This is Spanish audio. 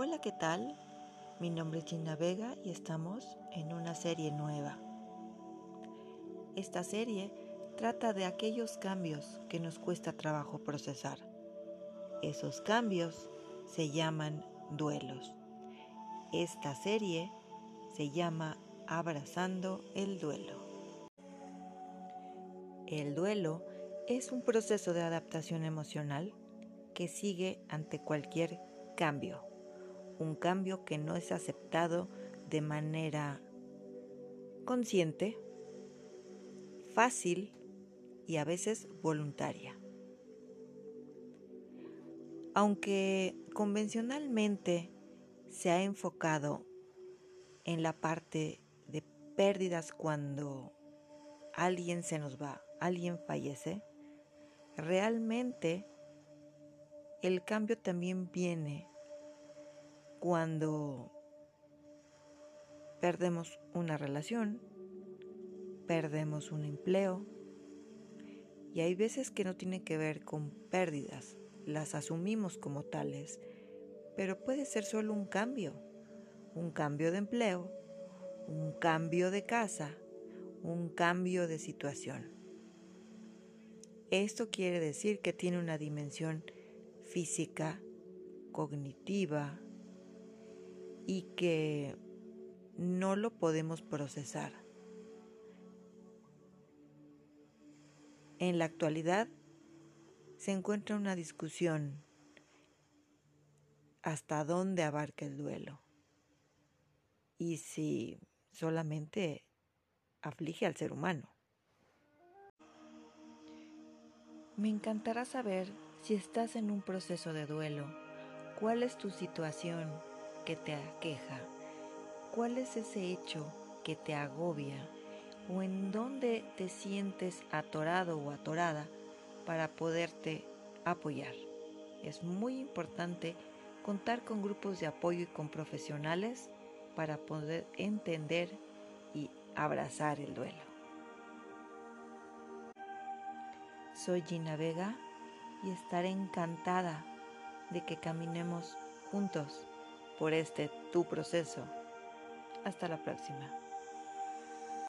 Hola, ¿qué tal? Mi nombre es Gina Vega y estamos en una serie nueva. Esta serie trata de aquellos cambios que nos cuesta trabajo procesar. Esos cambios se llaman duelos. Esta serie se llama Abrazando el duelo. El duelo es un proceso de adaptación emocional que sigue ante cualquier cambio un cambio que no es aceptado de manera consciente, fácil y a veces voluntaria. Aunque convencionalmente se ha enfocado en la parte de pérdidas cuando alguien se nos va, alguien fallece, realmente el cambio también viene cuando perdemos una relación, perdemos un empleo, y hay veces que no tiene que ver con pérdidas, las asumimos como tales, pero puede ser solo un cambio, un cambio de empleo, un cambio de casa, un cambio de situación. Esto quiere decir que tiene una dimensión física, cognitiva, y que no lo podemos procesar. En la actualidad se encuentra una discusión hasta dónde abarca el duelo y si solamente aflige al ser humano. Me encantará saber si estás en un proceso de duelo, cuál es tu situación que te aqueja? ¿Cuál es ese hecho que te agobia? ¿O en dónde te sientes atorado o atorada para poderte apoyar? Es muy importante contar con grupos de apoyo y con profesionales para poder entender y abrazar el duelo. Soy Gina Vega y estaré encantada de que caminemos juntos por este tu proceso. Hasta la próxima.